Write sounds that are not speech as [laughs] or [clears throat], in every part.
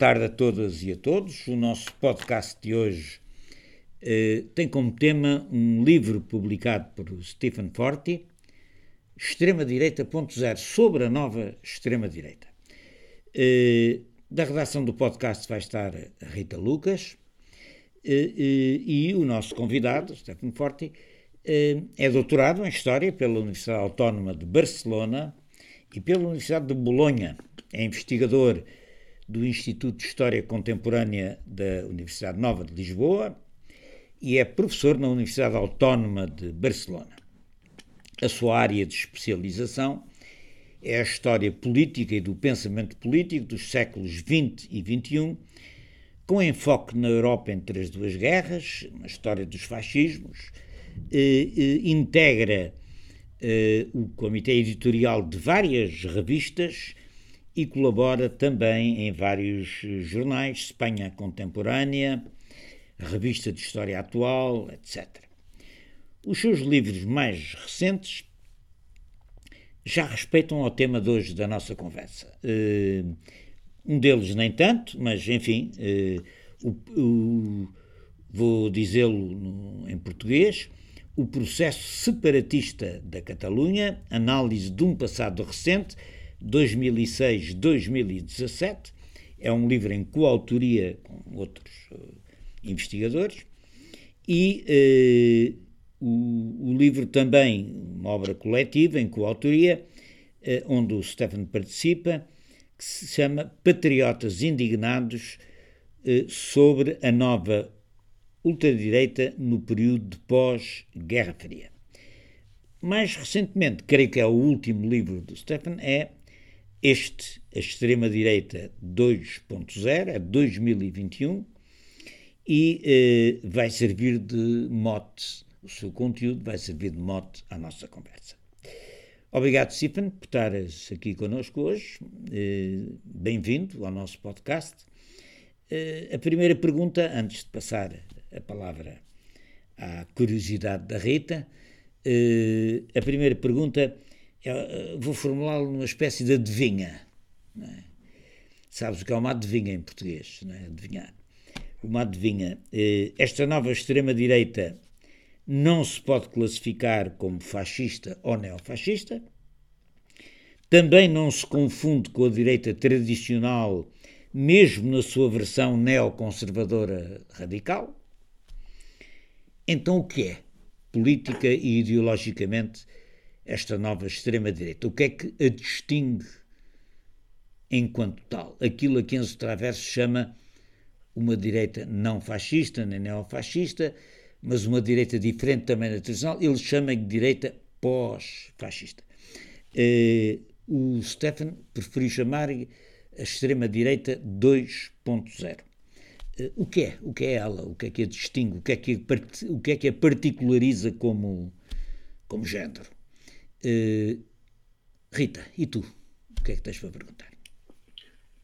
tarde a todas e a todos. O nosso podcast de hoje eh, tem como tema um livro publicado por Stephen Forti, Extrema-Direita ponto zero, sobre a nova extrema-direita. Eh, da redação do podcast vai estar Rita Lucas eh, eh e o nosso convidado, Stephen Forti, eh, é doutorado em História pela Universidade Autónoma de Barcelona e pela Universidade de Bolonha. É investigador do Instituto de História Contemporânea da Universidade Nova de Lisboa e é professor na Universidade Autónoma de Barcelona. A sua área de especialização é a história política e do pensamento político dos séculos XX e XXI, com enfoque na Europa entre as duas guerras, na história dos fascismos, integra eh, o comitê editorial de várias revistas e colabora também em vários eh, jornais, Espanha Contemporânea, Revista de História Atual, etc. Os seus livros mais recentes já respeitam ao tema de hoje da nossa conversa. Uh, um deles nem tanto, mas enfim, uh, o, o, vou dizê-lo em português. O processo separatista da Catalunha, análise de um passado recente, 2006-2017. É um livro em coautoria com outros uh, investigadores. E uh, o, o, livro também, uma obra coletiva em coautoria, uh, onde o Stefan participa, que se chama Patriotas Indignados sobre a nova ultradireita no período de pós-Guerra Fria. Mais recentemente, creio que é o último livro do Stefan, é este, a extrema-direita 2.0, é 2021, e eh, vai servir de mote, o seu conteúdo vai servir de mote à nossa conversa. Obrigado, Stephen, por estares aqui connosco hoje. Eh, Bem-vindo ao nosso podcast. Eh, a primeira pergunta, antes de passar a palavra à curiosidade da Rita, eh, a primeira pergunta vou formulá-lo numa espécie de adivinha. É? Sabes o que é uma adivinha em português? Não é? Adivinhar. Uma adivinha. Eh, esta nova extrema-direita não se pode classificar como fascista ou neofascista. Também não se confunde com a direita tradicional, mesmo na sua versão neoconservadora radical. Então, o que é? Política e ideologicamente esta nova extrema-direita? O que é que a distingue enquanto tal? Aquilo a que Enzo Traverso chama uma direita não fascista nem neofascista, mas uma direita diferente também da tradicional, ele chama de direita pós-fascista. Uh, o Stefan preferiu chamar a extrema-direita 2.0. Uh, eh, o que é? O que é ela? O que é que a distingue? O que é que o que é que a particulariza como, como género? Uh, Rita, e tu? O que é que tens para perguntar?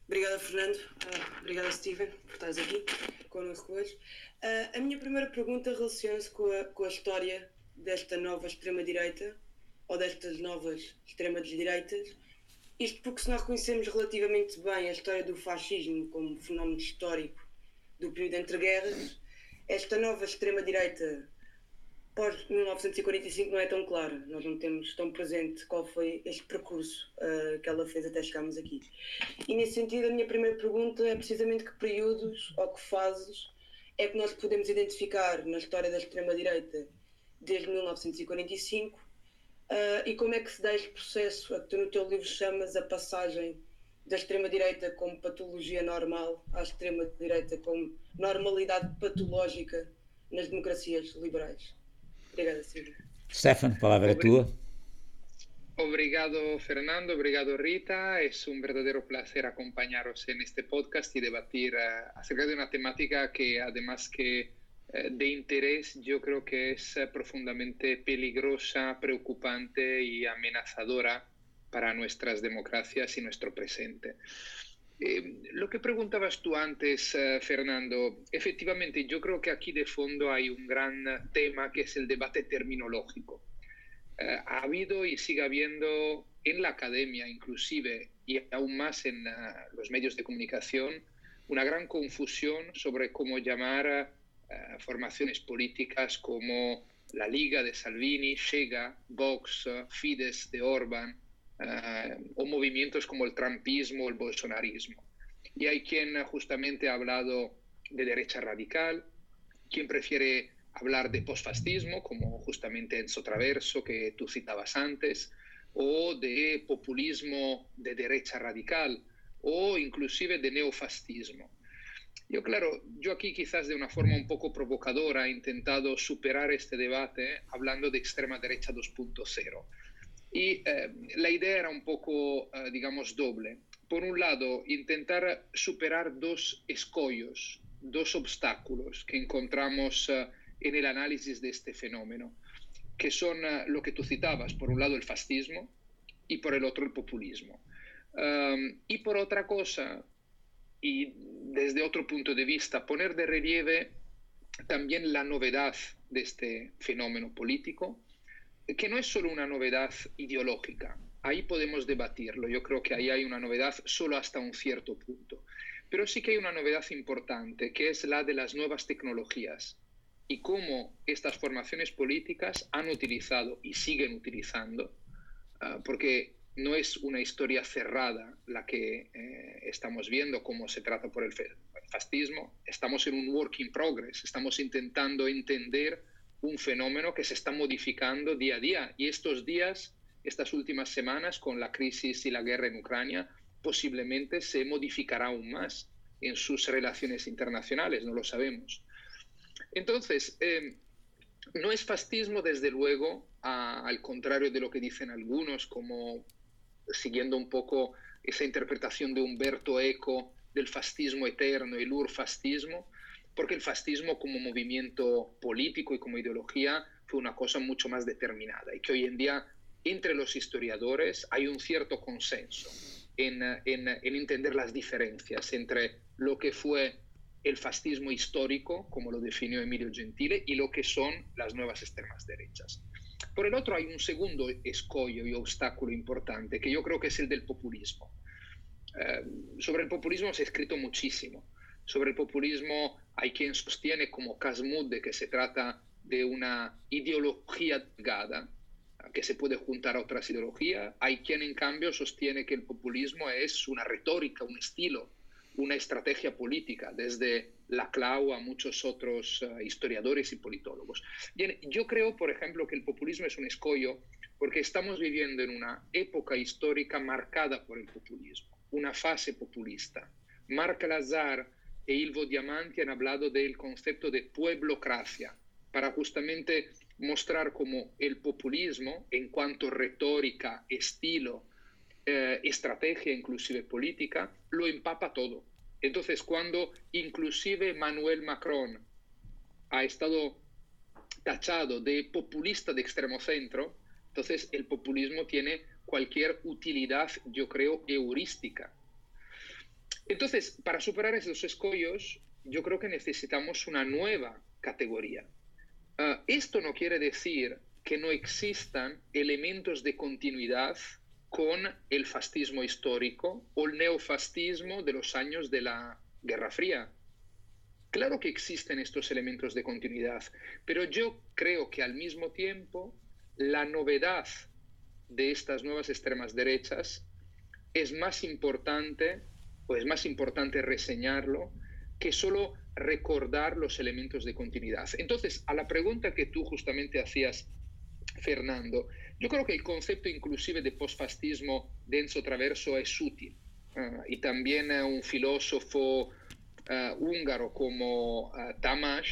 Obrigada, Fernando. Uh, obrigada, Steven, por estares aqui connosco hoje. Uh, a minha primeira pergunta relaciona-se com a, com a história desta nova extrema-direita, ou destas novas extremas-direitas. Isto porque, se nós reconhecemos relativamente bem a história do fascismo como fenómeno histórico do período entre guerras, esta nova extrema-direita pós-1945 não é tão clara. Nós não temos tão presente qual foi este percurso uh, que ela fez até chegarmos aqui. E nesse sentido, a minha primeira pergunta é precisamente que períodos ou que fases é que nós podemos identificar na história da extrema-direita desde 1945 uh, e como é que se dá este processo a que tu no teu livro chamas a passagem da extrema-direita como patologia normal à extrema-direita como normalidade patológica nas democracias liberais. Obrigada, Silvia. Stefan, palavra é tua. Obrigado, Fernando. Obrigado, Rita. Es un verdadero placer acompañaros en este podcast y debatir uh, acerca de una temática que, además que uh, de interés, yo creo que es uh, profundamente peligrosa, preocupante y amenazadora para nuestras democracias y nuestro presente. Eh, lo que preguntabas tú antes, eh, Fernando, efectivamente yo creo que aquí de fondo hay un gran tema que es el debate terminológico. Eh, ha habido y sigue habiendo en la academia inclusive y aún más en los medios de comunicación una gran confusión sobre cómo llamar a formaciones políticas como la Liga de Salvini, Chega, Vox, Fidesz de Orban, o movimientos como el trumpismo o el bolsonarismo. Y hay quien justamente ha hablado de derecha radical, quien prefiere hablar de posfascismo, como justamente Enzo Traverso, que tú citabas antes, o de populismo de derecha radical, o inclusive de neofascismo. Yo, claro, yo aquí quizás de una forma un poco provocadora he intentado superar este debate hablando de extrema derecha 2.0. Y eh, la idea era un poco, eh, digamos, doble. Por un lado, intentar superar dos escollos, dos obstáculos que encontramos eh, en el análisis de este fenómeno, que son lo que tú citabas, por un lado el fascismo y por el otro el populismo. y por otra cosa, y desde otro punto de vista, poner de relieve también la novedad de este fenómeno político, que no es solo una novedad ideológica, ahí podemos debatirlo, yo creo que ahí hay una novedad solo hasta un cierto punto, pero sí que hay una novedad importante, que es la de las nuevas tecnologías y cómo estas formaciones políticas han utilizado y siguen utilizando, ah, porque no es una historia cerrada la que eh, estamos viendo cómo se trata por el fascismo. Estamos en un work in progress, estamos intentando entender un fenómeno que se está modificando día a día. Y estos días, estas últimas semanas, con la crisis y la guerra en Ucrania, posiblemente se modificará aún más en sus relaciones internacionales, no lo sabemos. Entonces, eh, no es fascismo, desde luego, al contrario de lo que dicen algunos, como siguiendo un poco esa interpretación de Humberto Eco del fascismo eterno, el urfascismo, porque el fascismo como movimiento político y como ideología fue una cosa mucho más determinada y que hoy en día entre los historiadores hay un cierto consenso en, en, en entender las diferencias entre lo que fue el fascismo histórico, como lo definió Emilio Gentile, y lo que son las nuevas extremas derechas. Por el otro hay un segundo escollo y obstáculo importante, que yo creo que es el del populismo. Eh, sobre el populismo se ha escrito muchísimo. Sobre el populismo hay quien sostiene, como Casmud, que se trata de una ideología delgada que se puede juntar a otras ideologías. Hay quien, en cambio, sostiene que el populismo es una retórica, un estilo, una estrategia política, desde Laclau a muchos otros uh, historiadores y politólogos. Bien, yo creo, por ejemplo, que el populismo es un escollo porque estamos viviendo en una época histórica marcada por el populismo, una fase populista. Marc Lazar e Ilvo Diamanti han hablado del concepto de pueblocracia para justamente mostrar cómo el populismo, en cuanto retórica, estilo, eh, estrategia, inclusive política, lo empapa todo. Entonces, cuando inclusive Manuel Macron ha estado tachado de populista de extremo centro, entonces el populismo tiene cualquier utilidad, yo creo, heurística. Entonces, para superar esos escollos, yo creo que necesitamos una nueva categoría. Ah, esto no quiere decir que no existan elementos de continuidad con el fascismo histórico o el neofascismo de los años de la Guerra Fría. Claro que existen estos elementos de continuidad, pero yo creo que al mismo tiempo la novedad de estas nuevas extremas derechas es más importante, o es más importante reseñarlo, que solo recordar los elementos de continuidad. Entonces, a la pregunta que tú justamente hacías, Fernando, yo creo que el concepto inclusive de posfascismo de Enzo Traverso es útil. Ah, y también uh, un filósofo uh, húngaro como uh, Tamás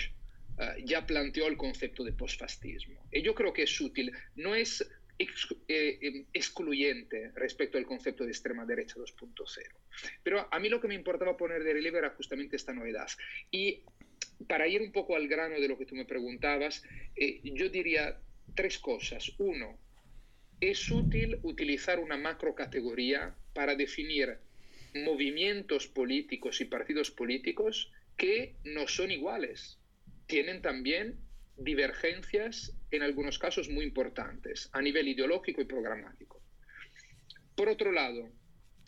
ya planteó el concepto de posfascismo. Y yo creo que es útil. No es eh, em, excluyente respecto al concepto de extrema derecha 2.0. Pero a mí lo que me importaba poner de relieve era justamente esta novedad. Y para ir un poco al grano de lo que tú me preguntabas, eh, yo diría tres cosas. Uno, es útil utilizar una macrocategoría para definir movimientos políticos y partidos políticos que no son iguales. Tienen también divergencias, en algunos casos muy importantes, a nivel ideológico y programático. Por otro lado,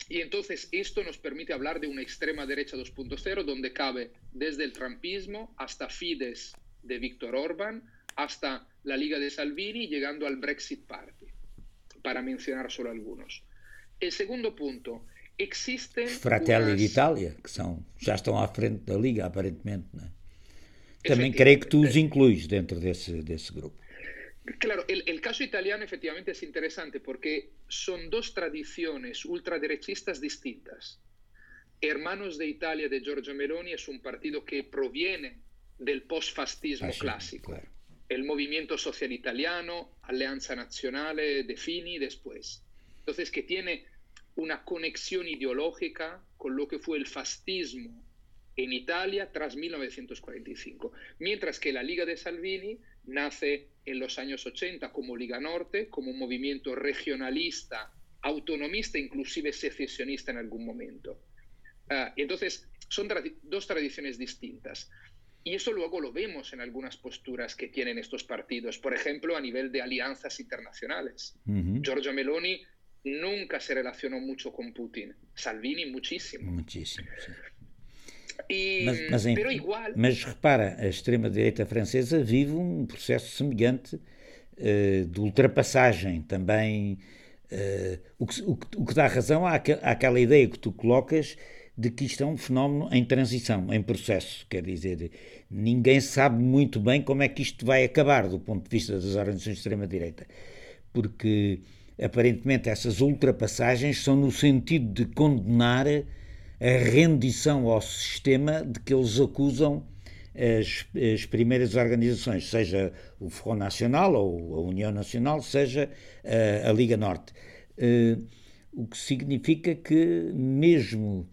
Y entonces esto nos permite hablar de una extrema derecha 2.0 donde cabe desde el trampismo hasta Fidesz de Víctor Orban, hasta la Liga de Salvini, llegando al Brexit Party, para mencionar solo algunos. El segundo punto, existen... Fratelli unas... d'Italia, que são, já estão à frente da Liga, aparentemente. Não é? Também creio que tu os incluís dentro desse, desse grupo. Claro, el, el, caso italiano efectivamente es interesante porque son dos tradiciones ultraderechistas distintas. Hermanos de Italia de Giorgio Meloni es un partido que proviene del postfascismo clásico. Claro. El movimiento social italiano, Alleanza Nazionale de Fini después. Entonces, que tiene una conexión ideológica con lo que fue el fascismo en Italia tras 1945. Mientras que la Liga de Salvini nace en los años 80 como Liga Norte, como un movimiento regionalista, autonomista, inclusive secesionista en algún momento. Uh, entonces, son tra dos tradiciones distintas. Y eso luego lo vemos en algunas posturas que tienen estos partidos, por ejemplo, a nivel de alianzas internacionales. Uh -huh. Giorgio Meloni nunca se relacionó mucho con Putin, Salvini muchísimo. Muchísimo, sí. E, mas, mas, em, igual... mas, repara, a extrema-direita francesa vive um processo semelhante uh, de ultrapassagem também. Uh, o, que, o, o, que, dá razão à, àquela ideia que tu colocas de que isto é um fenómeno em transição, em processo. Quer dizer, ninguém sabe muito bem como é que isto vai acabar do ponto de vista das organizações de extrema-direita. Porque aparentemente essas ultrapassagens são no sentido de condenar a rendição ao sistema de que eles acusam as, as, primeiras organizações, seja o Front Nacional ou a União Nacional, seja a, a Liga Norte. Uh, o que significa que, mesmo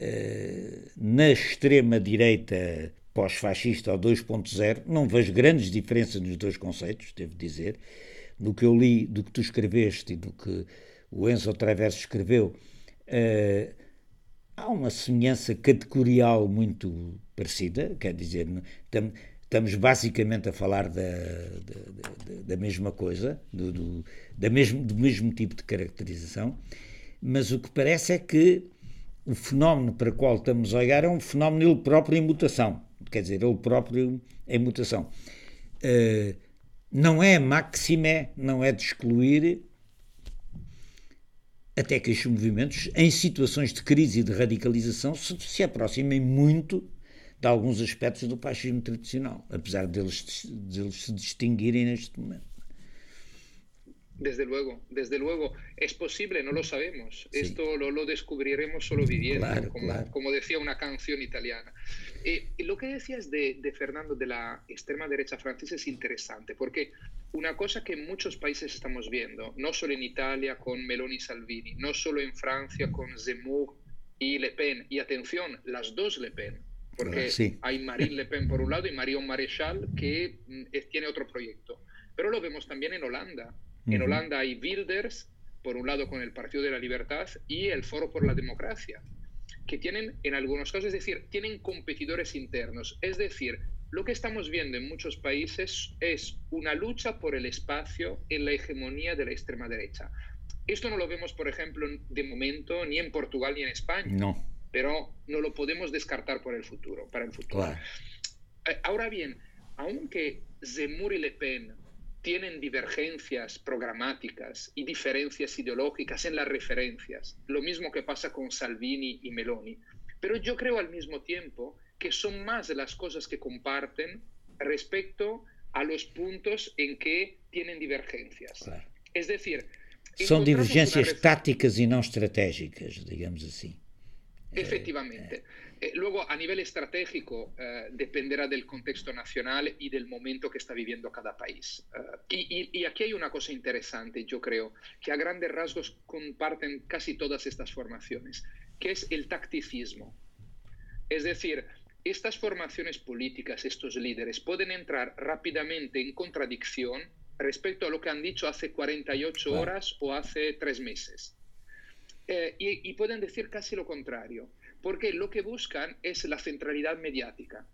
uh, na extrema-direita pós-fascista ou 2.0, não vejo grandes diferenças nos dois conceitos, devo dizer. No que eu li, do que tu escreveste e do que o Enzo Traverso escreveu, uh, há uma semelhança categorial muito parecida, quer dizer, estamos basicamente a falar da, da, da mesma coisa, do, do, da mesmo, do mesmo tipo de caracterização, mas o que parece é que o fenómeno para o qual estamos a olhar é um fenómeno ele próprio em mutação, quer dizer, ele próprio em mutação. Uh, não é maximé, não é de excluir até que estes movimentos, em situações de crise e de radicalização, se, se aproximem muito de alguns aspectos do fascismo tradicional, apesar deles, deles se distinguirem neste momento. Desde luego, desde luego. Es posible, no lo sabemos. Sí. Esto lo, lo, descubriremos solo viviendo, claro, como, claro. como, decía una canción italiana. Eh, lo que decías de, de, Fernando de la extrema derecha francesa es interesante, porque una cosa que en muchos países estamos viendo, no solo en Italia con Meloni y Salvini, no solo en Francia con Zemmour y Le Pen, y atención, las dos Le Pen, porque sí. hay Marine Le Pen por un lado y Marion Maréchal que mm, tiene otro proyecto. Pero lo vemos también en Holanda. En Holanda hay Wilders, por un lado con el Partido de la Libertad, y el Foro por la Democracia, que tienen, en algunos casos, es decir, tienen competidores internos. Es decir, lo que estamos viendo en muchos países es una lucha por el espacio en la hegemonía de la extrema derecha. Esto no lo vemos, por ejemplo, de momento ni en Portugal ni en España. No. Pero no lo podemos descartar por el futuro, para el futuro. Claro. Ahora bien, aunque Zemmour y Le Pen tienen divergencias programáticas y diferencias ideológicas en las referencias, lo mismo que pasa con Salvini y Meloni. Pero yo creo al mismo tiempo que son más las cosas que comparten respecto a los puntos en que tienen divergencias. Claro. Es decir, son divergencias tácticas y no estratégicas, digamos así. Efectivamente. Eh, luego, a nivel estratégico, eh, dependerá del contexto nacional y del momento que está viviendo cada país. Uh, y, y, y, aquí hay una cosa interesante, yo creo, que a grandes rasgos comparten casi todas estas formaciones, que es el tacticismo. Es decir, estas formaciones políticas, estos líderes, pueden entrar rápidamente en contradicción respecto a lo que han dicho hace 48 wow. horas o hace tres meses. Eh, y, y pueden decir casi lo contrario porque lo que buscan es la centralidad mediática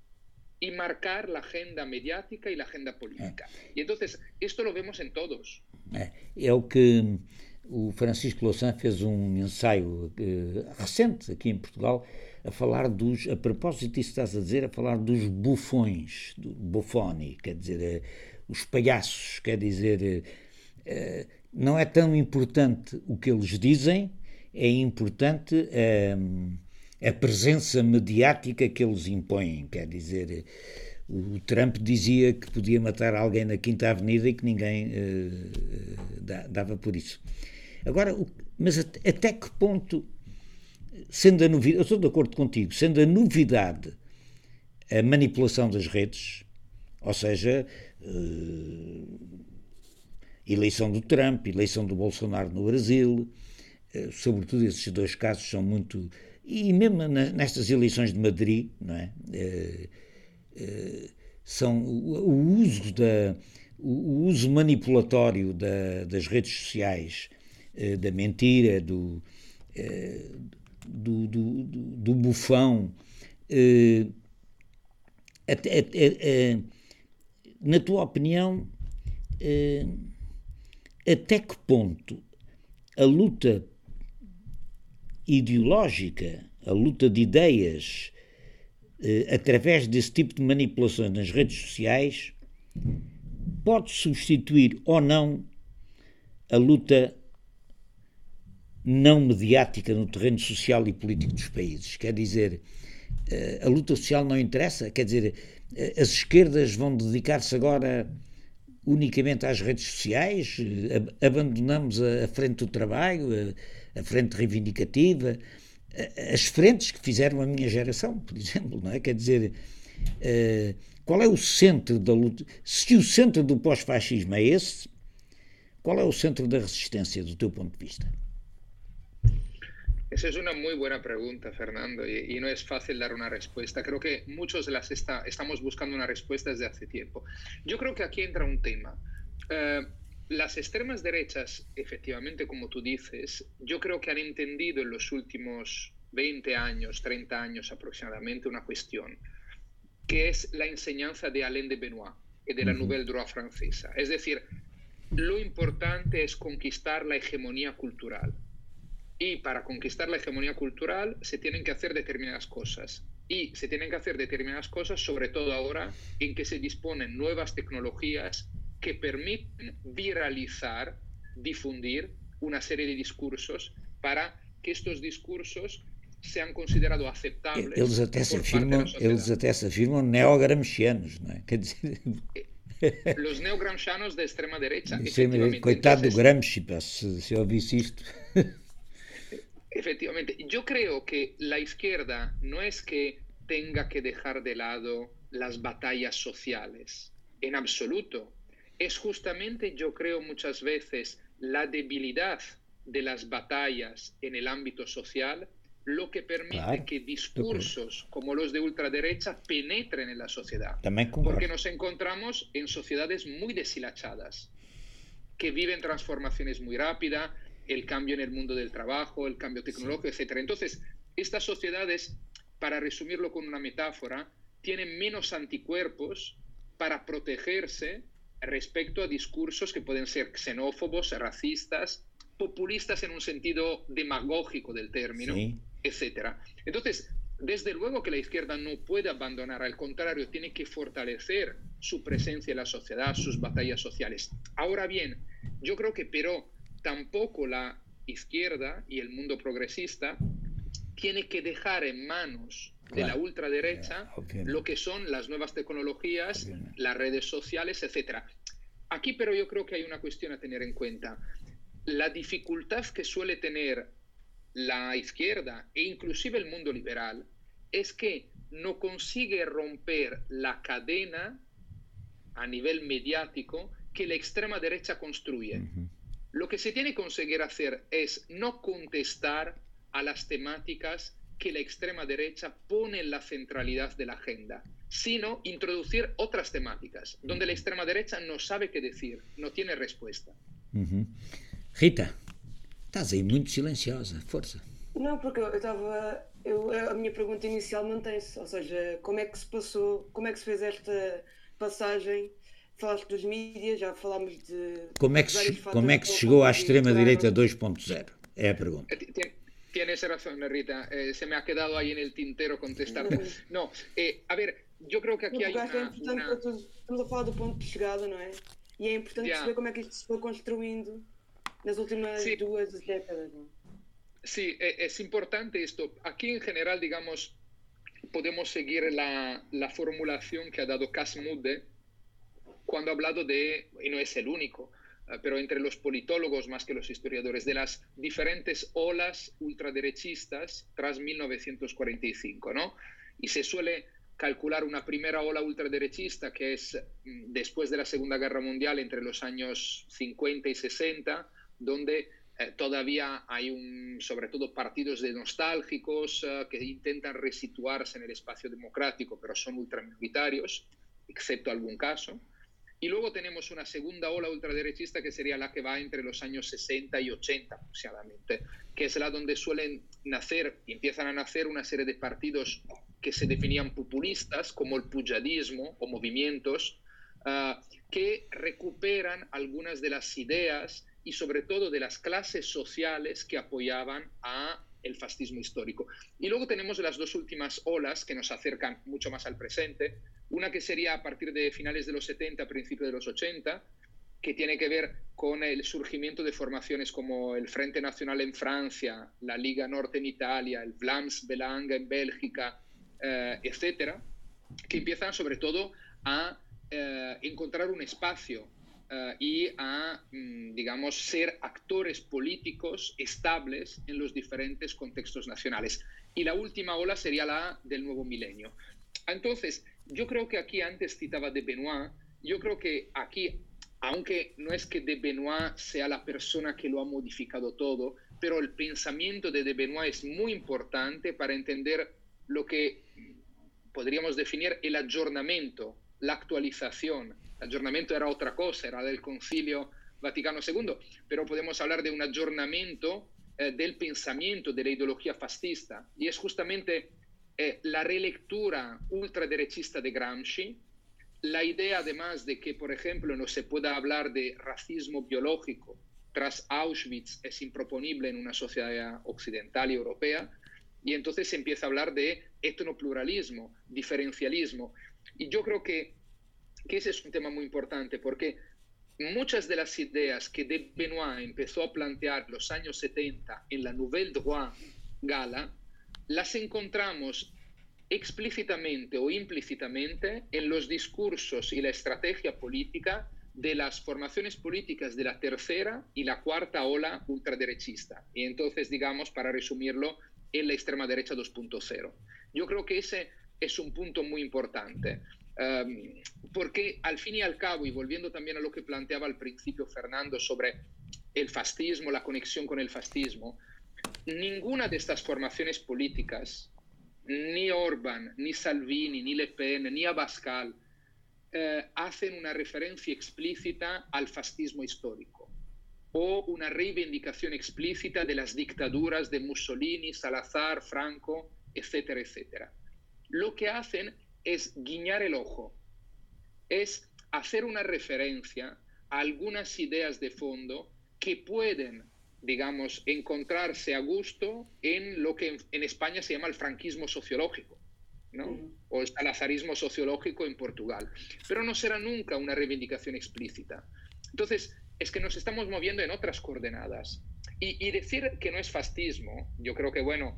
y marcar la agenda mediática y la agenda política. É. Y entonces, esto lo vemos en todos. É, é o que o Francisco Louçã fez um ensaio uh, recente aqui em Portugal a falar dos, a propósito disso estás a dizer, a falar dos bufões, do bufoni, quer dizer, uh, os palhaços, quer dizer, não é tão importante o que eles dizem, é importante a presença mediática que eles impõem, quer dizer, o Trump dizia que podia matar alguém na Quinta Avenida e que ninguém dava por isso. Agora, mas até que ponto, sendo a novidade, eu estou de acordo contigo, sendo a novidade a manipulação das redes, ou seja, uh, eleição do Trump, eleição do Bolsonaro no Brasil, sobretudo esses dois casos são muito. E mesmo nestas eleições de Madrid, não é? Uh, são o, uso da, o, uso manipulatório da, das redes sociais eh, da mentira, do, eh, do, do, do, bufão. Eh, na tua opinião, até que ponto a luta ideológica, a luta de ideias, através desse tipo de manipulações nas redes sociais, pode substituir ou não a luta não mediática no terreno social e político dos países. Quer dizer, eh, a luta social não interessa, quer dizer, eh, as esquerdas vão dedicar-se agora unicamente às redes sociais, eh, abandonamos a frente do trabalho, a frente reivindicativa, as frentes que fizeram a minha geração, por exemplo, não é? Quer dizer, qual é o centro da luta? Se o centro do pós-fascismo é esse, qual é o centro da resistência, do teu ponto de vista? Esa es una muy buena pregunta, Fernando, y, no es fácil dar una respuesta. Creo que muchos las está, estamos buscando una respuesta desde hace tiempo. Yo creo que aquí entra un tema. Eh, las extremas derechas, efectivamente, como tú dices, yo creo que han entendido en los últimos 20 años, 30 años aproximadamente, una cuestión, que es la enseñanza de Alain de Benoit y de la Nouvelle Droit francesa. Es decir, lo importante es conquistar la hegemonía cultural y para conquistar la hegemonía cultural se tienen que hacer determinadas cosas. Y se tienen que hacer determinadas cosas, sobre todo ahora en que se disponen nuevas tecnologías que permiten viralizar, difundir una serie de discursos para que estos discursos sean considerados aceptables. Eles até se afirmam, eles até se afirmam neogramscianos, não é? Quer dizer... Los neogramscianos de extrema derecha. Coitado do Gramsci, se, se ouvisse isto. [laughs] Efectivamente, yo creo que la izquierda no es que tenga que dejar de lado las batallas sociales, en absoluto. Es justamente, yo creo muchas veces, la debilidad de las batallas en el ámbito social lo que permite que discursos como los de ultraderecha penetren en la sociedad. Porque nos encontramos en sociedades muy deshilachadas, que viven transformaciones muy rápidas, el cambio en el mundo del trabajo, el cambio tecnológico, etcétera. Entonces, estas sociedades, para resumirlo con una metáfora, tienen menos anticuerpos para protegerse respecto a discursos que pueden ser xenófobos, racistas, populistas en un sentido demagógico del término, etcétera. Entonces, desde luego que la izquierda no puede abandonar, al contrario, tiene que fortalecer su presencia en la sociedad, sus batallas sociales. Ahora bien, yo creo que pero tampoco la izquierda y el mundo progresista tiene que dejar en manos de la ultraderecha lo que son las nuevas tecnologías, las redes sociales, etc. Aquí pero yo creo que hay una cuestión a tener en cuenta. La dificultad que suele tener la izquierda e inclusive el mundo liberal es que no consigue romper la cadena a nivel mediático que la extrema derecha construye. Lo que se tiene que conseguir hacer es no contestar a las temáticas que la extrema derecha pone en la centralidad de la agenda, sino introducir otras temáticas donde la extrema derecha no sabe qué decir, no tiene respuesta. Rita, estás ahí muy silenciosa, fuerza. No, porque eu estava. a minha pergunta inicial mantém-se, ou seja, como é que se passou, como é que se fez esta passagem falaste dos mídias, já falámos de. Como é que, se, como é que se chegou à extrema-direita 2.0? É a pergunta. Tienes razón, Rita. Eh, se me ha quedado ahí en el tintero contestarte. No, eh, a ver, yo creo que aquí no, hay una, é importante una... estamos a falar do ponto de chegada, não é? E é importante yeah. saber como é que isto se foi construindo nas últimas sí. duas décadas. Sí, es importante esto. Aquí en general, digamos, podemos seguir la, la formulación que ha dado Casmude cuando ha hablado de, y no es el único, pero entre los politólogos más que los historiadores, de las diferentes olas ultraderechistas tras 1945, ¿no? Y se suele calcular una primera ola ultraderechista que es mm, después de la Segunda Guerra Mundial, entre los años 50 y 60, donde eh, todavía hay un, sobre todo partidos de nostálgicos uh, que intentan resituarse en el espacio democrático, pero son ultraminoritarios, excepto algún caso. Y luego tenemos una segunda ola ultraderechista que sería la que va entre los años 60 y 80 aproximadamente, que es la donde suelen nacer, empiezan a nacer una serie de partidos que se definían populistas, como el pujadismo o movimientos, uh, que recuperan algunas de las ideas y sobre todo de las clases sociales que apoyaban a el fascismo histórico. Y luego tenemos las dos últimas olas que nos acercan mucho más al presente, una que sería a partir de finales de los 70, principios de los 80, que tiene que ver con el surgimiento de formaciones como el Frente Nacional en Francia, la Liga Norte en Italia, el Vlaams Belang en Bélgica, eh, etcétera, que empiezan sobre todo a eh, encontrar un espacio uh, y a, mm, digamos, ser actores políticos estables en los diferentes contextos nacionales. Y la última ola sería la del nuevo milenio. Entonces, yo creo que aquí antes citaba de Benoit, yo creo que aquí, aunque no es que de Benoit sea la persona que lo ha modificado todo, pero el pensamiento de de Benoit es muy importante para entender lo que podríamos definir el aggiornamento, la actualización. Aggiornamento era otra cosa, era del Concilio Vaticano II, pero podemos hablar de un aggiornamento eh, del pensamiento, de la ideología fascista, y es justamente eh, la relectura ultraderechista de Gramsci, la idea además de que, por ejemplo, no se pueda hablar de racismo biológico tras Auschwitz es improponible en una sociedad occidental y europea, y entonces se empieza a hablar de etnopluralismo, diferencialismo. Y yo creo que que ese es un tema muy importante porque muchas de las ideas que de Benoit empezó a plantear los años 70 en la Nouvelle Droit Gala, las encontramos explícitamente o implícitamente en los discursos y la estrategia política de las formaciones políticas de la tercera y la cuarta ola ultraderechista. Y entonces, digamos, para resumirlo, en la extrema derecha 2.0. Yo creo que ese es un punto muy importante. Um, porque al fin y al cabo, y volviendo también a lo que planteaba al principio Fernando sobre el fascismo, la conexión con el fascismo, ninguna de estas formaciones políticas, ni Orban, ni Salvini, ni Le Pen, ni Abascal, eh, hacen una referencia explícita al fascismo histórico o una reivindicación explícita de las dictaduras de Mussolini, Salazar, Franco, etcétera, etcétera. Lo que hacen es guiñar el ojo, es hacer una referencia a algunas ideas de fondo que pueden, digamos, encontrarse a gusto en lo que en, España se llama el franquismo sociológico, ¿no? o el salazarismo sociológico en Portugal. Pero no será nunca una reivindicación explícita. Entonces, es que nos estamos moviendo en otras coordenadas. Y, y decir que no es fascismo, yo creo que, bueno,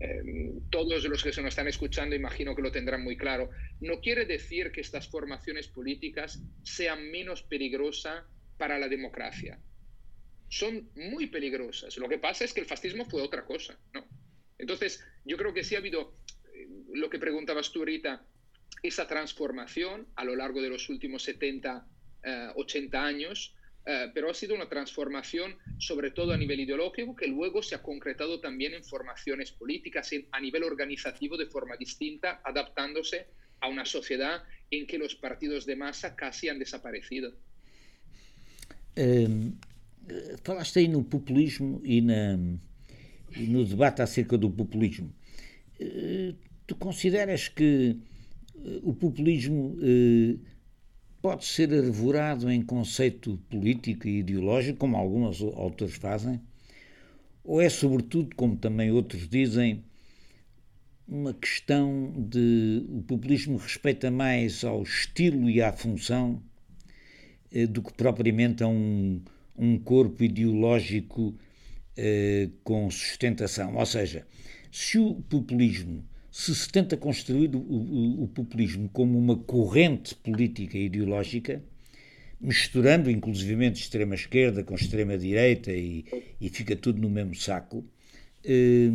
Em, todos los que se nos están escuchando imagino que lo tendrán muy claro, no quiere decir que estas formaciones políticas sean menos peligrosas para la democracia. Son muy peligrosas. Lo que pasa es que el fascismo fue otra cosa, ¿no? Entonces, yo creo que sí ha habido, eh, lo que preguntabas tú ahorita, esa transformación a lo largo de los últimos 70, 80 eh, años, eh, pero ha sido una transformación sobre todo a nivel ideológico que luego se ha concretado también en formaciones políticas a nivel organizativo de forma distinta, adaptándose a una sociedad en que los partidos de masa casi han desaparecido. Um, falaste aí no populismo e, na, e no debate acerca do populismo. Uh, tu consideras que uh, o populismo pode ser arvorado em conceito político e ideológico, como alguns autores fazem, ou é, sobretudo, como também outros dizem, uma questão de. O populismo respeita mais ao estilo e à função eh, do que propriamente a um, um corpo ideológico eh, com sustentação. Ou seja, se o populismo se se tenta construir o, o, o populismo como uma corrente política e ideológica, misturando inclusivamente extrema-esquerda com extrema-direita e, e, fica tudo no mesmo saco, eh,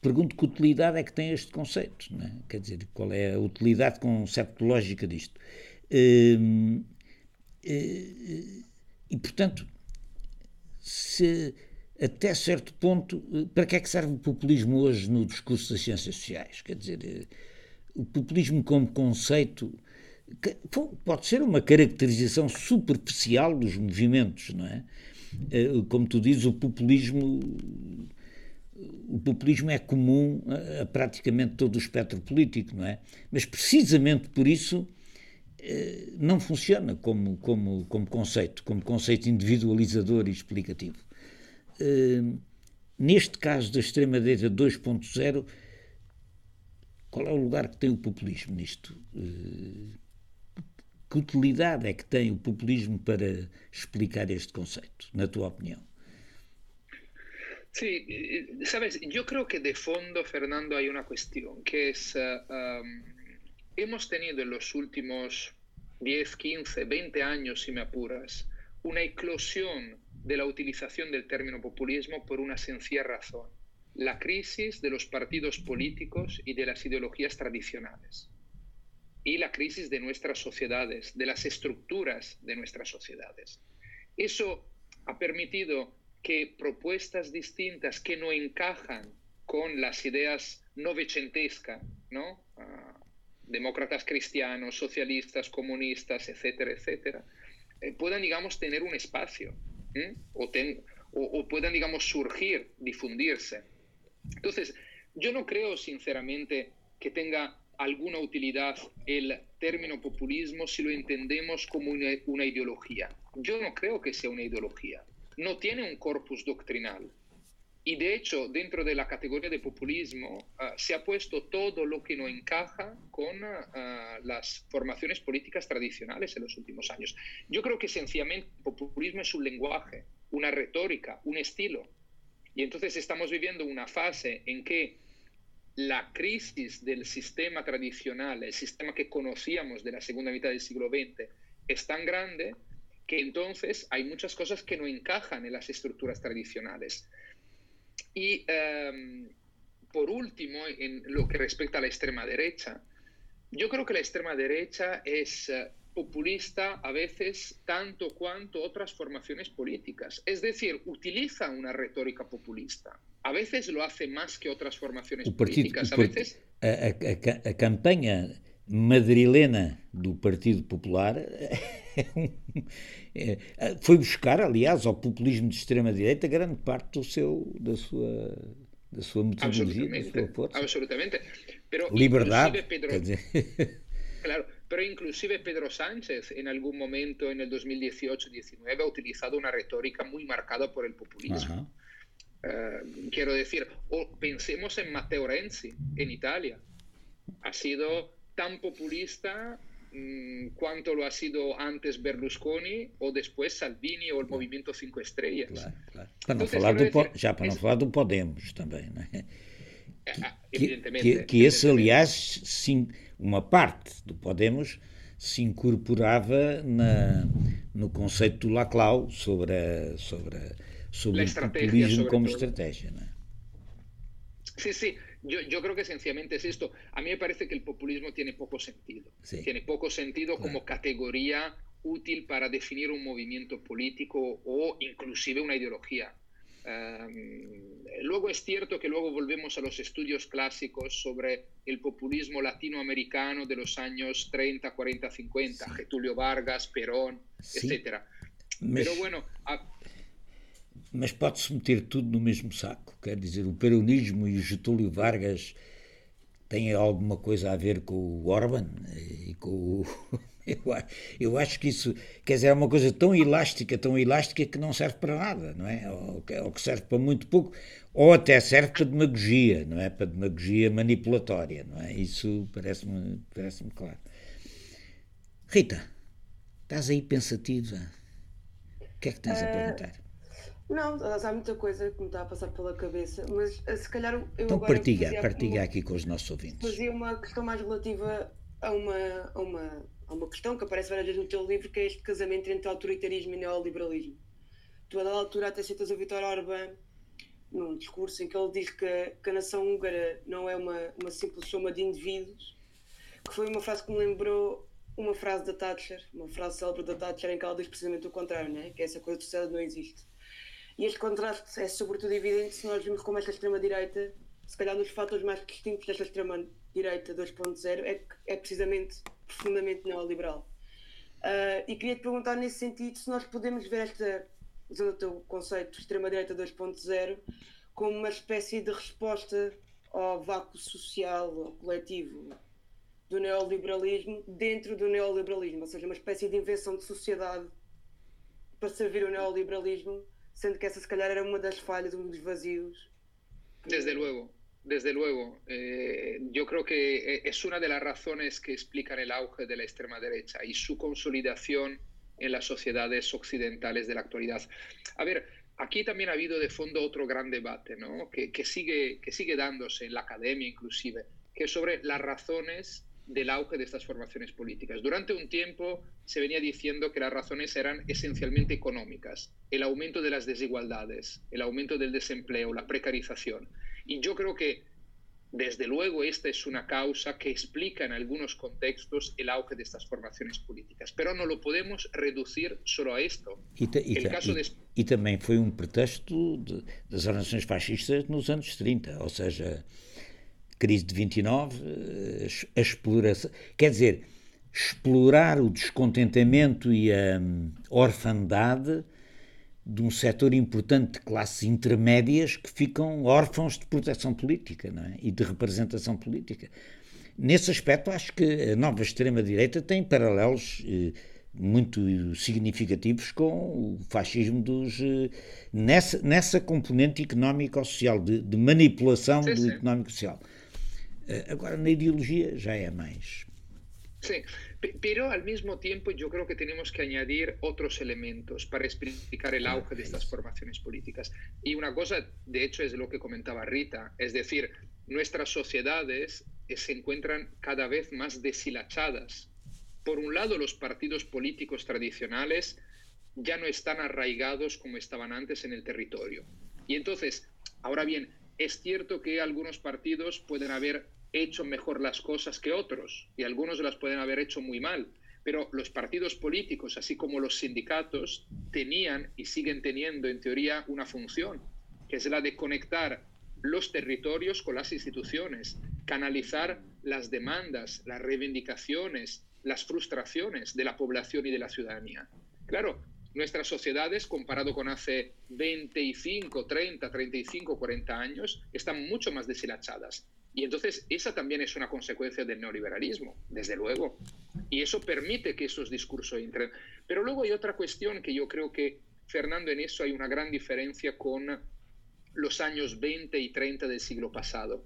pergunto que utilidade é que tem este conceito, é? quer dizer, qual é a utilidade conceptológica disto. Eh, eh, e, portanto, se até certo ponto, eh, para que é que serve o populismo hoje no discurso das ciências sociais? Quer dizer, eh, o populismo como conceito pode ser uma caracterização superficial dos movimentos, não é? Eh, como tu dizes, o populismo o populismo é comum a praticamente todo o espectro político, não é? Mas precisamente por isso não funciona como, como, como conceito, como conceito individualizador e explicativo. Uh, neste caso da extrema-direita 2.0, qual é o lugar que tem o populismo nisto? Uh, que utilidade é que tem o populismo para explicar este conceito, na tua opinión? Sí, sabes, yo creo que de fondo, Fernando, hay una cuestión, que es, um, hemos tenido en los últimos 10, 15, 20 años, si me apuras, una eclosión de la utilización del término populismo por una sencilla razón, la crisis de los partidos políticos y de las ideologías tradicionales y la crisis de nuestras sociedades, de las estructuras de nuestras sociedades. Eso ha permitido que propuestas distintas que no encajan con las ideas novecentescas, ¿no? Ah, demócratas cristianos, socialistas, comunistas, etcétera, etcétera, eh, puedan, digamos, tener un espacio o, o, puedan, digamos, surgir, difundirse. Entonces, yo no creo, sinceramente, que tenga alguna utilidad el término populismo si lo entendemos como una, ideología. Yo no creo que sea una ideología. No tiene un corpus doctrinal. Y de hecho, dentro de la categoría de populismo uh, se ha puesto todo lo que no encaja con uh, las formaciones políticas tradicionales en los últimos años. Yo creo que sencillamente el populismo es un lenguaje, una retórica, un estilo. Y entonces estamos viviendo una fase en que la crisis del sistema tradicional, el sistema que conocíamos de la segunda mitad del siglo XX, es tan grande que entonces hay muchas cosas que no encajan en las estructuras tradicionales. Y um, por último, en lo que respecta a la extrema derecha, yo creo que la extrema derecha es uh, populista a veces tanto cuanto otras formaciones políticas. Es decir, utiliza una retórica populista. A veces lo hace más que otras formaciones o partido, políticas. A veces... A, a, a, campanha madrilena do Partido Popular [laughs] foi buscar, aliás, ao populismo de extrema-direita grande parte do seu, da, sua, da sua metodologia, da sua força. Absolutamente. Pero Liberdade. Pedro, [laughs] claro, pero inclusive Pedro Sánchez en algún momento en el 2018-19 ha utilizado una retórica muy marcada por el populismo. Uh, quiero decir, o pensemos en Matteo Renzi en Italia. Ha sido tan populista mmm, cuanto lo ha sido antes Berlusconi o después Salvini o el Movimiento Cinco Estrellas. Claro, claro. Para não falar do, já para não falar do Podemos também, não é? Que, que, que esse, aliás, sim, uma parte do Podemos se incorporava na, no conceito do Laclau sobre, a, sobre, a, sobre o populismo como todo. estratégia. Não é? Sim, sim. Yo, yo, creo que sencillamente es esto. A mí me parece que el populismo tiene poco sentido. Sí. Tiene poco sentido claro. como categoría útil para definir un movimiento político o inclusive una ideología. Um, luego es cierto que luego volvemos a los estudios clásicos sobre el populismo latinoamericano de los años 30, 40, 50, sí. Getulio Vargas, Perón, sí. etc. Mas, Pero bueno, a, mas pode-se meter tudo no mesmo saco. Quer dizer, o peronismo e o Getúlio Vargas tem alguma coisa a ver com o Orban e com o. [laughs] Eu, acho que isso, quer dizer, é uma coisa tão elástica, tão elástica que não serve para nada, não é? Ou que, ou que serve para muito pouco, ou até serve para demagogia, não é? Para demagogia manipulatória, não é? Isso parece-me parece claro. Rita, estás aí pensativa? O que é que tens a eh, perguntar? Não, há muita coisa que me está a passar pela cabeça, mas eh, se calhar eu então agora partilha, partilha uma, aqui com os nossos ouvintes. Fazia uma questão mais relativa a uma, a uma, a uma questão que aparece várias vezes no teu livro, que é este casamento entre autoritarismo e neoliberalismo. Tu a dada altura até citas o Vitor Orbán num discurso em que ele diz que, que a nação húngara não é uma, uma simples soma de indivíduos, que foi uma frase que me lembrou uma frase da Thatcher, uma frase célebre da Thatcher em que ela diz precisamente o contrário, né? que essa coisa de sociedade não existe. E este contraste é sobretudo evidente se nós vimos como esta extrema-direita, se calhar um dos fatores mais distintos desta extrema-direita 2.0 é é precisamente profundamente neoliberal. Uh, e queria te perguntar nesse sentido se nós podemos ver esta, usando o teu conceito extrema-direita 2.0, como uma espécie de resposta ao vácuo social ou coletivo do neoliberalismo dentro do neoliberalismo, ou seja, uma espécie de invenção de sociedade para servir o neoliberalismo sendo que esa se calhar era las fallas, uno de los vacíos. Desde luego, desde luego. Eh, yo creo que eh, es una de las razones que explican el auge de la extrema derecha y su consolidación en las sociedades occidentales de la actualidad. A ver, aquí también ha habido de fondo otro gran debate, ¿no? que, que sigue, que sigue dándose en la academia inclusive, que sobre las razones del auge de estas formaciones políticas. Durante un tiempo se venía diciendo que las razones eran esencialmente económicas, el aumento de las desigualdades, el aumento del desempleo, la precarización. Y yo creo que, desde luego, esta es una causa que explica en algunos contextos el auge de estas formaciones políticas, pero no lo podemos reducir solo a esto. Y, también fue un pretexto de, las organizaciones fascistas en los años 30, o sea crise de 29, eh, a exploração. Quer dizer, explorar o descontentamento e a hum, orfandade de um setor importante de classes intermédias que ficam órfãos de proteção política não é? e de representação política. Nesse aspecto, acho que a nova extrema-direita tem paralelos eh, muito significativos com o fascismo dos. Eh, nessa, nessa componente económico-social, de, de manipulação sim, do económico-social. Eh, agora, na ideologia já é mais. Sí, pero al mismo tiempo yo creo que tenemos que añadir otros elementos para explicar el auge de estas formaciones políticas. Y una cosa, de hecho, es lo que comentaba Rita, es decir, nuestras sociedades eh, se encuentran cada vez más deshilachadas. Por un lado, los partidos políticos tradicionales ya no están arraigados como estaban antes en el territorio. Y entonces, ahora bien, es cierto que algunos partidos pueden haber hecho mejor las cosas que otros y algunos las pueden haber hecho muy mal, pero los partidos políticos, así como los sindicatos, tenían y siguen teniendo en teoría una función, que es la de conectar los territorios con las instituciones, canalizar las demandas, las reivindicaciones, las frustraciones de la población y de la ciudadanía. Claro, nuestras sociedades, comparado con hace 25, 30, 35, 40 años, están mucho más deshilachadas. Y entonces esa también es una consecuencia del neoliberalismo, desde luego. Y eso permite que esos discursos entren. Pero luego hay otra cuestión que yo creo que, Fernando, en eso hay una gran diferencia con los años 20 y 30 del siglo pasado,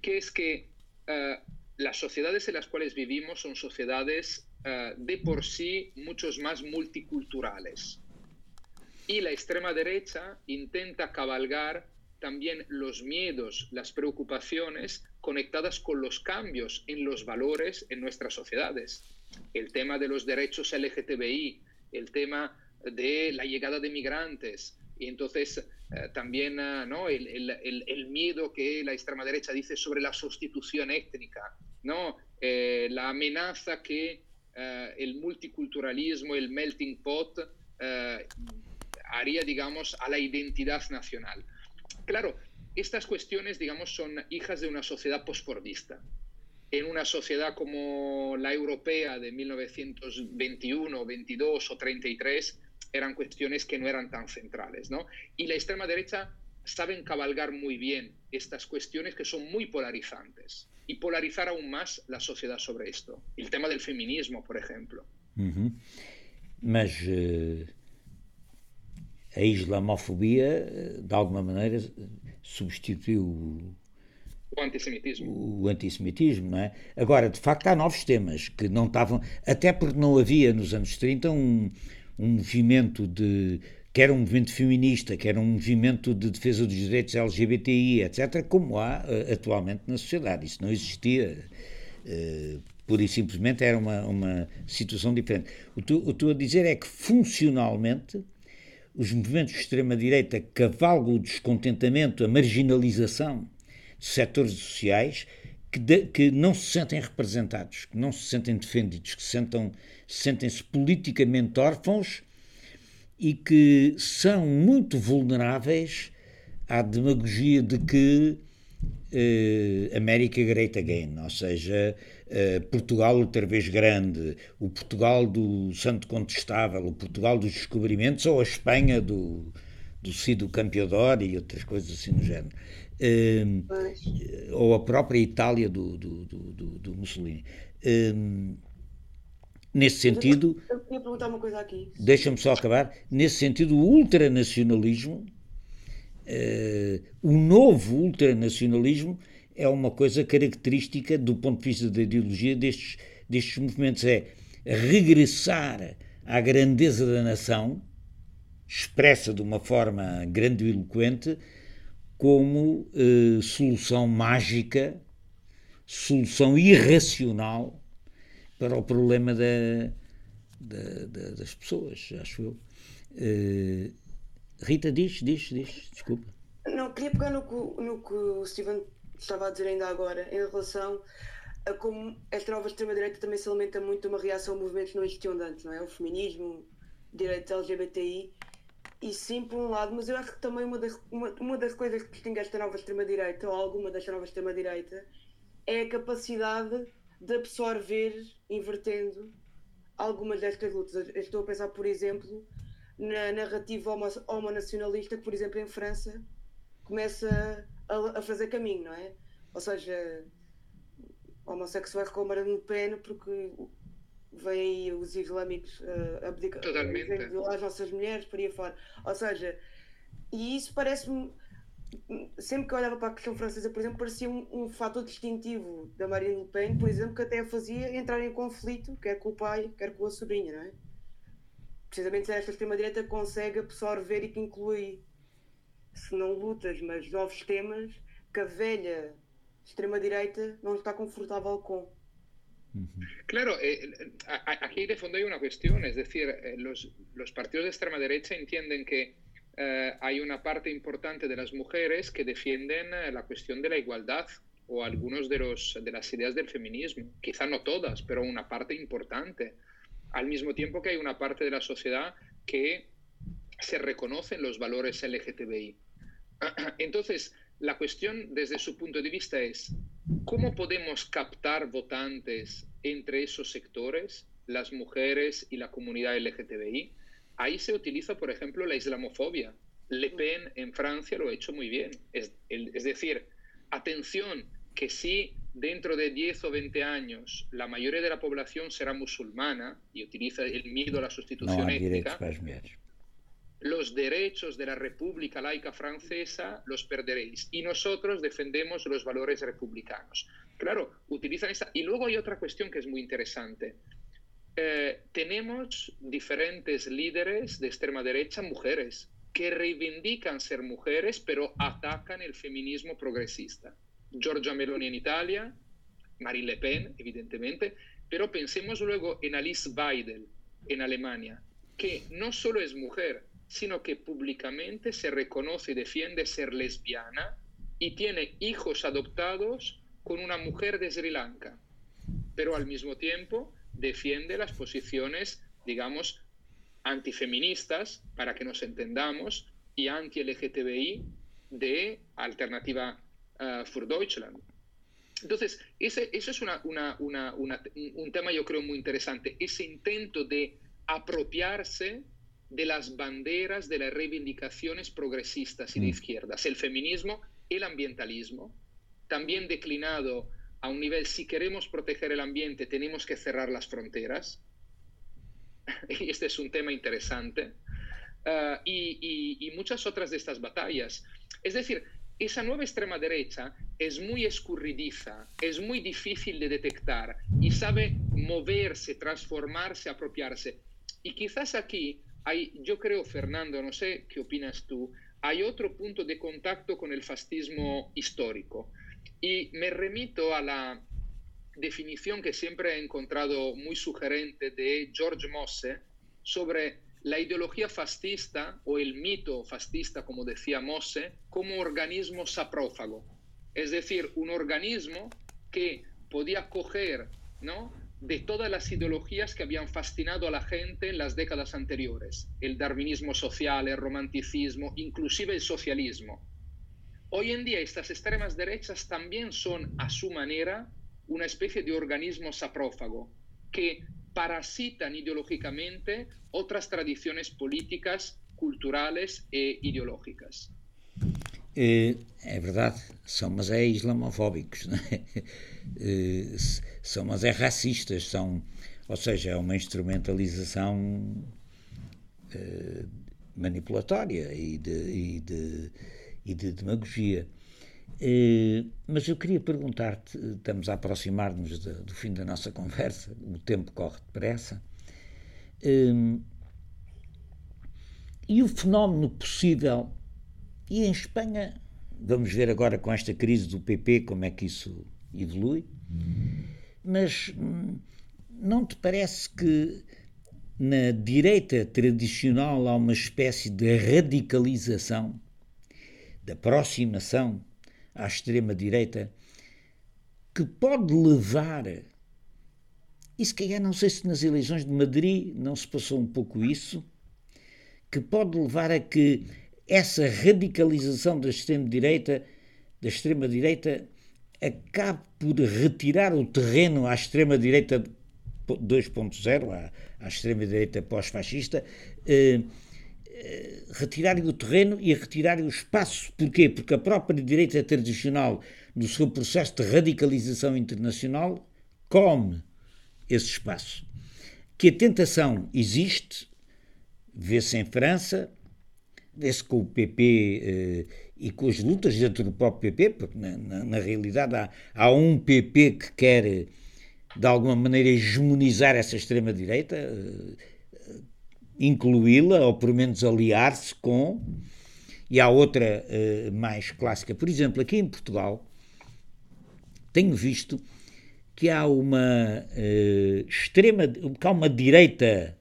que es que eh, las sociedades en las cuales vivimos son sociedades eh, de por sí muchos más multiculturales. Y la extrema derecha intenta cabalgar también los miedos, las preocupaciones conectadas con los cambios en los valores en nuestras sociedades. El tema de los derechos LGTBI, el tema de la llegada de migrantes, y entonces eh, también eh, ¿no? El, el, miedo que la extrema derecha dice sobre la sustitución étnica, ¿no? la amenaza que eh, el multiculturalismo, el melting pot, eh, haría, digamos, a la identidad nacional. Claro, estas cuestiones, digamos, son hijas de una sociedad posfordista. En una sociedad como la europea de 1921, 22 o 33, eran cuestiones que no eran tan centrales, ¿no? Y la extrema derecha saben cabalgar muy bien estas cuestiones que son muy polarizantes y polarizar aún más la sociedad sobre esto. El tema del feminismo, por ejemplo. Uhum. Mas uh, a islamofobia, eh, de alguma maneira, substituiu o antissemitismo. O antissemitismo, não é? Agora, de facto, há novos temas que não estavam. Até porque não havia nos anos 30 um, um movimento de. Que era um movimento feminista, que era um movimento de defesa dos direitos LGBTI, etc., como há uh, atualmente na sociedade. Isso não existia. Uh, pura e simplesmente era uma, uma situação diferente. O que estou a dizer é que, funcionalmente, os movimentos de extrema-direita cavalgam o descontentamento, a marginalização de setores sociais que, de, que, não se sentem representados, que não se sentem defendidos, que sentem, sentem-se politicamente órfãos e que são muito vulneráveis à demagogia de que uh, América Great Again, ou seja, uh, Portugal outra vez grande, o Portugal do Santo Contestável, o Portugal dos descobrimentos ou a Espanha do, do Cido Campeador e outras coisas assim no género. Uh, ou a própria Itália do, do, do, do Mussolini. Nesse sentido. Eu queria perguntar uma coisa aqui. Deixa-me só acabar. Nesse sentido, o ultranacionalismo Uh, o novo ultranacionalismo é uma coisa característica do ponto de vista da ideologia destes, destes movimentos, é regressar à grandeza da nação, expressa de uma forma grandiloquente, como uh, solução mágica, solução irracional para o problema da, da, da, das pessoas, acho eu. Uh, Rita, diz, diz, diz, desculpa. Não, queria pegar no que, no que o Steven estava a dizer ainda agora, em relação a como esta nova extrema-direita também se alimenta muito de uma reação a movimentos não existiam antes, não é? O feminismo, direitos LGBTI, e sim, por um lado, mas eu acho que também uma das, uma, uma das coisas que distingue esta nova extrema-direita, ou alguma desta nova extrema-direita, é a capacidade de absorver, invertendo, algumas destas lutas. Eu estou a pensar, por exemplo, na narrativa homo, homonacionalista que, por exemplo, em França começa a, a, fazer caminho, não é? Ou seja, homossexuais com Marine Le Pen porque vêm aí os islâmicos uh, abdicar as nossas mulheres, por aí fora. Ou seja, e isso parece-me sempre que eu olhava para a questão francesa, por exemplo, parecia um, um fator distintivo da Marine Le Pen, por exemplo, que até a fazia entrar em conflito, quer com o pai, quer com a sobrinha, não é? precisamente esta extrema-direita consegue absorver e que inclui, se não lutas, mas novos temas que a velha extrema-direita não está confortável com. Claro, eh, aquí de fondo hay una cuestión, es decir, eh, los, los, partidos de extrema derecha entienden que eh, hay una parte importante de las mujeres que defienden eh, la cuestión de la igualdad o algunos de, los, de las ideas del feminismo, quizá no todas, pero una parte importante al mismo tiempo que hay una parte de la sociedad que se reconocen los valores LGTBI. [clears throat] Entonces, la cuestión desde su punto de vista es, ¿cómo podemos captar votantes entre esos sectores, las mujeres y la comunidad LGTBI? Ahí se utiliza, por ejemplo, la islamofobia. Le Pen en Francia lo ha hecho muy bien. Es, es decir, atención, que si dentro de 10 o 20 años la mayoría de la población será musulmana y utiliza el miedo a la sustitución no étnica, los derechos de la República Laica Francesa los perderéis. Y nosotros defendemos los valores republicanos. Claro, utilizan esa. Y luego hay otra cuestión que es muy interesante. Eh, tenemos diferentes líderes de extrema derecha, mujeres, que reivindican ser mujeres, pero atacan el feminismo progresista. Giorgia Meloni en Italia, Marine Le Pen, evidentemente, pero pensemos luego en Alice Weidel en Alemania, que no solo es mujer, sino que públicamente se reconoce y defiende ser lesbiana y tiene hijos adoptados con una mujer de Sri Lanka, pero al mismo tiempo defiende las posiciones, digamos, antifeministas, para que nos entendamos, y anti-LGTBI de Alternativa uh, für Deutschland. Entonces, ese, eso es una, una, una, un tema yo creo muy interesante, ese intento de apropiarse de las banderas de las reivindicaciones progresistas y de mm. izquierdas, el feminismo, el ambientalismo, también declinado a un nivel, si queremos proteger el ambiente, tenemos que cerrar las fronteras. [laughs] y este es un tema interesante. Ah, y, muchas otras de estas batallas. Es decir, esa nueva extrema derecha es muy escurridiza, es muy difícil de detectar y sabe moverse, transformarse, apropiarse. Y quizás aquí hay, yo creo, Fernando, no sé qué opinas tú, hay otro punto de contacto con el fascismo histórico. Y me remito a la definición que siempre he encontrado muy sugerente de George Mosse sobre la ideología fascista o el mito fascista, como decía Mosse, como organismo saprófago. Es decir, un organismo que podía coger ¿no? de todas las ideologías que habían fascinado a la gente en las décadas anteriores, el darwinismo social, el romanticismo, inclusive el socialismo. Hoy en día estas extremas derechas también son a su manera una especie de organismo saprófago que parasitan ideológicamente otras tradiciones políticas, culturales e ideológicas. É, é verdade, são, mas é islamofóbicos, é? [laughs] são, mas é racistas, são, ou seja, é uma instrumentalização é, manipulatória e de, e de e de demagogia. Eh, mas eu queria perguntar-te, estamos a aproximar-nos do fim da nossa conversa, o tempo corre depressa, eh, e o fenómeno possível, e em Espanha, vamos ver agora com esta crise do PP como é que isso evolui, mas hum, não te parece que na direita tradicional há uma espécie de radicalização da aproximação à extrema-direita que pode levar, e se calhar não sei se nas eleições de Madrid não se passou um pouco isso, que pode levar a que essa radicalização da extrema-direita, da extrema-direita, acabe por retirar o terreno à extrema-direita 2.0, à, à extrema-direita pós-fascista, eh, retirarem o terreno e retirarem o espaço. Porquê? Porque a própria direita tradicional, no seu processo de radicalização internacional, come esse espaço. Que a tentação existe, vê-se em França, vê-se com o PP eh, e com as lutas dentro do próprio PP, porque na, na, na realidade há, há, um PP que quer, de alguma maneira, hegemonizar essa extrema-direita. Eh, incluí-la, ou pelo menos aliar-se com. E há outra uh, mais clássica. Por exemplo, aqui em Portugal, tenho visto que há uma uh, extrema. que há uma direita,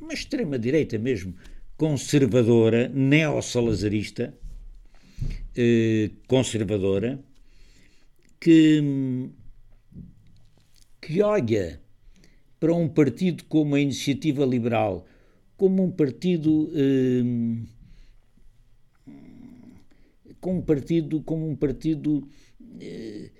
uma extrema-direita mesmo, conservadora, neossalazarista, uh, conservadora, que, que olha para um partido como a Iniciativa Liberal, como um partido eh, como um partido como um partido eh,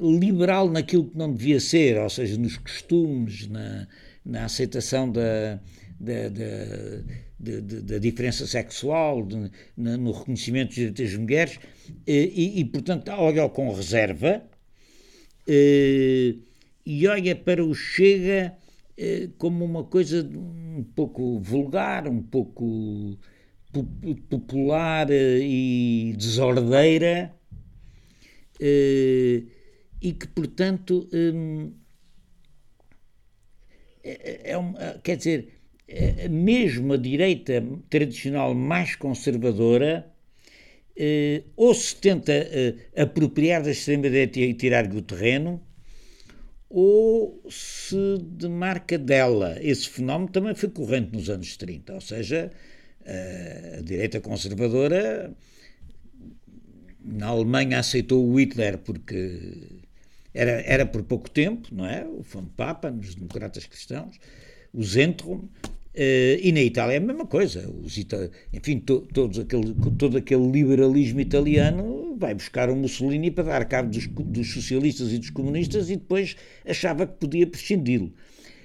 liberal naquilo que não devia ser, ou seja, nos costumes, na, na aceitação da, da, da, da, da diferença sexual, de, na, no reconhecimento dos direitos das mulheres, eh, e, e, portanto olha com reserva eh, e olha para o Chega como uma coisa um pouco vulgar, um pouco popular eh, e desordeira, eh, e que, portanto, hum, é, é uma, quer dizer, é, mesmo a direita tradicional mais conservadora, ou se tenta apropriar da extrema-direita e tirar-lhe o terreno, ou se demarca dela. Esse fenómeno também foi corrente nos anos 30, ou seja, a direita conservadora na Alemanha aceitou o Hitler porque era, era por pouco tempo, não é? O Fundo Papa, nos democratas cristãos, o Zentrum, Uh, e na Itália é a mesma coisa. Os ita enfim, to todos aquele, todo aquele liberalismo italiano vai buscar o Mussolini para dar cabo dos, dos socialistas e dos comunistas e depois achava que podia prescindi-lo.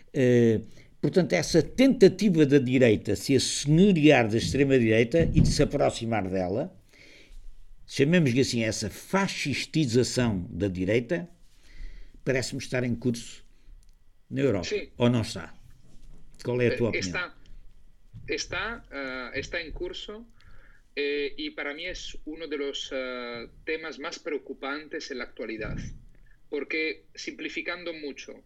Uh, Portanto, essa tentativa da direita se assenhorear da extrema-direita e de se aproximar dela, chamemos-lhe assim essa fascistização da direita, parece-me estar em curso na Europa. Sim. Ou não está? É a tua Eh, opinião? Está, está, ah, está en curso eh, y para mí es uno de los ah, temas más preocupantes en la actualidad. Porque, simplificando mucho,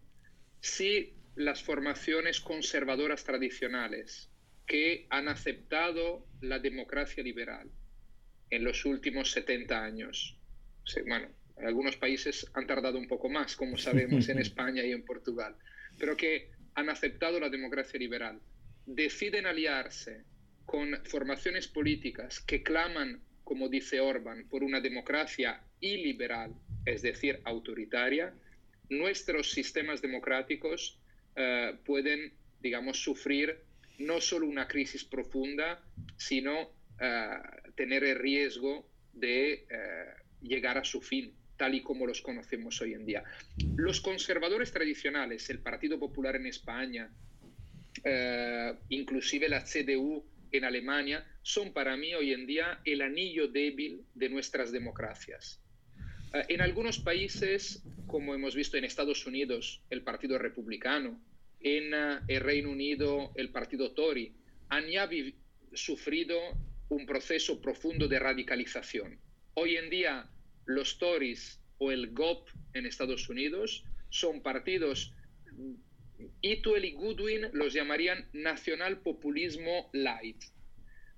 si las formaciones conservadoras tradicionales que han aceptado la democracia liberal en los últimos 70 años, bueno, en algunos países han tardado un poco más, como sabemos en [laughs] España y en Portugal, pero que han aceptado la democracia liberal, deciden aliarse con formaciones políticas que claman, como dice Orban, por una democracia iliberal, es decir, autoritaria, nuestros sistemas democráticos eh, pueden, digamos, sufrir no solo una crisis profunda, sino eh, tener el riesgo de eh, llegar a su fin, tal y como los conocemos hoy en día. Los conservadores tradicionales, el Partido Popular en España, eh, inclusive la CDU en Alemania, son para mí hoy en día el anillo débil de nuestras democracias. Eh, en algunos países, como hemos visto en Estados Unidos, el Partido Republicano, en uh, el Reino Unido, el Partido Tory, han ya sufrido un proceso profundo de radicalización. Hoy en día, los Tories o el GOP en Estados Unidos son partidos, Ituel y Goodwin los llamarían nacional populismo light.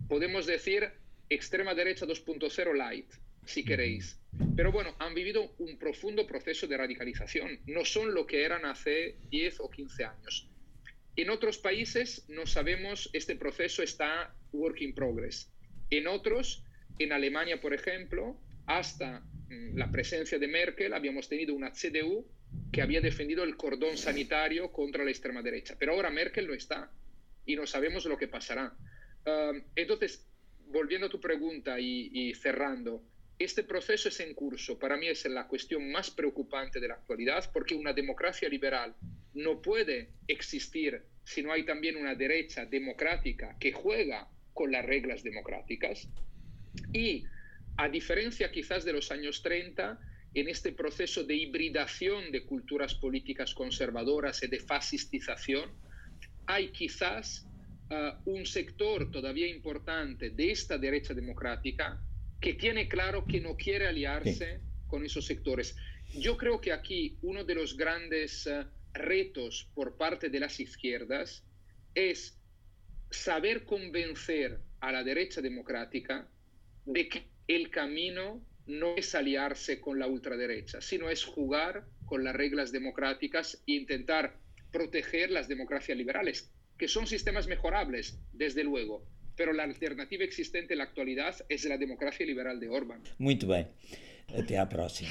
Podemos decir extrema derecha 2.0 light, si queréis. Pero bueno, han vivido un profundo proceso de radicalización. No son lo que eran hace 10 o 15 años. En otros países no sabemos, este proceso está work in progress. En otros, en Alemania, por ejemplo, hasta la presencia de Merkel, habíamos tenido una CDU que había defendido el cordón sanitario contra la extrema derecha. Pero ahora Merkel no está y no sabemos lo que pasará. Uh, entonces, volviendo a tu pregunta y, y cerrando, este proceso es en curso. Para mí es la cuestión más preocupante de la actualidad porque una democracia liberal no puede existir si no hay también una derecha democrática que juega con las reglas democráticas. Y a diferencia quizás de los años 30, en este proceso de hibridación de culturas políticas conservadoras y de fascistización, hay quizás uh, un sector todavía importante de esta derecha democrática que tiene claro que no quiere aliarse sí. con esos sectores. Yo creo que aquí uno de los grandes uh, retos por parte de las izquierdas es saber convencer a la derecha democrática de que el camino no es aliarse con la ultraderecha, sino es jugar con las reglas democráticas e intentar proteger las democracias liberales, que son sistemas mejorables, desde luego, pero la alternativa existente en la actualidad es la democracia liberal de Orban. Muito bem. Até à próxima.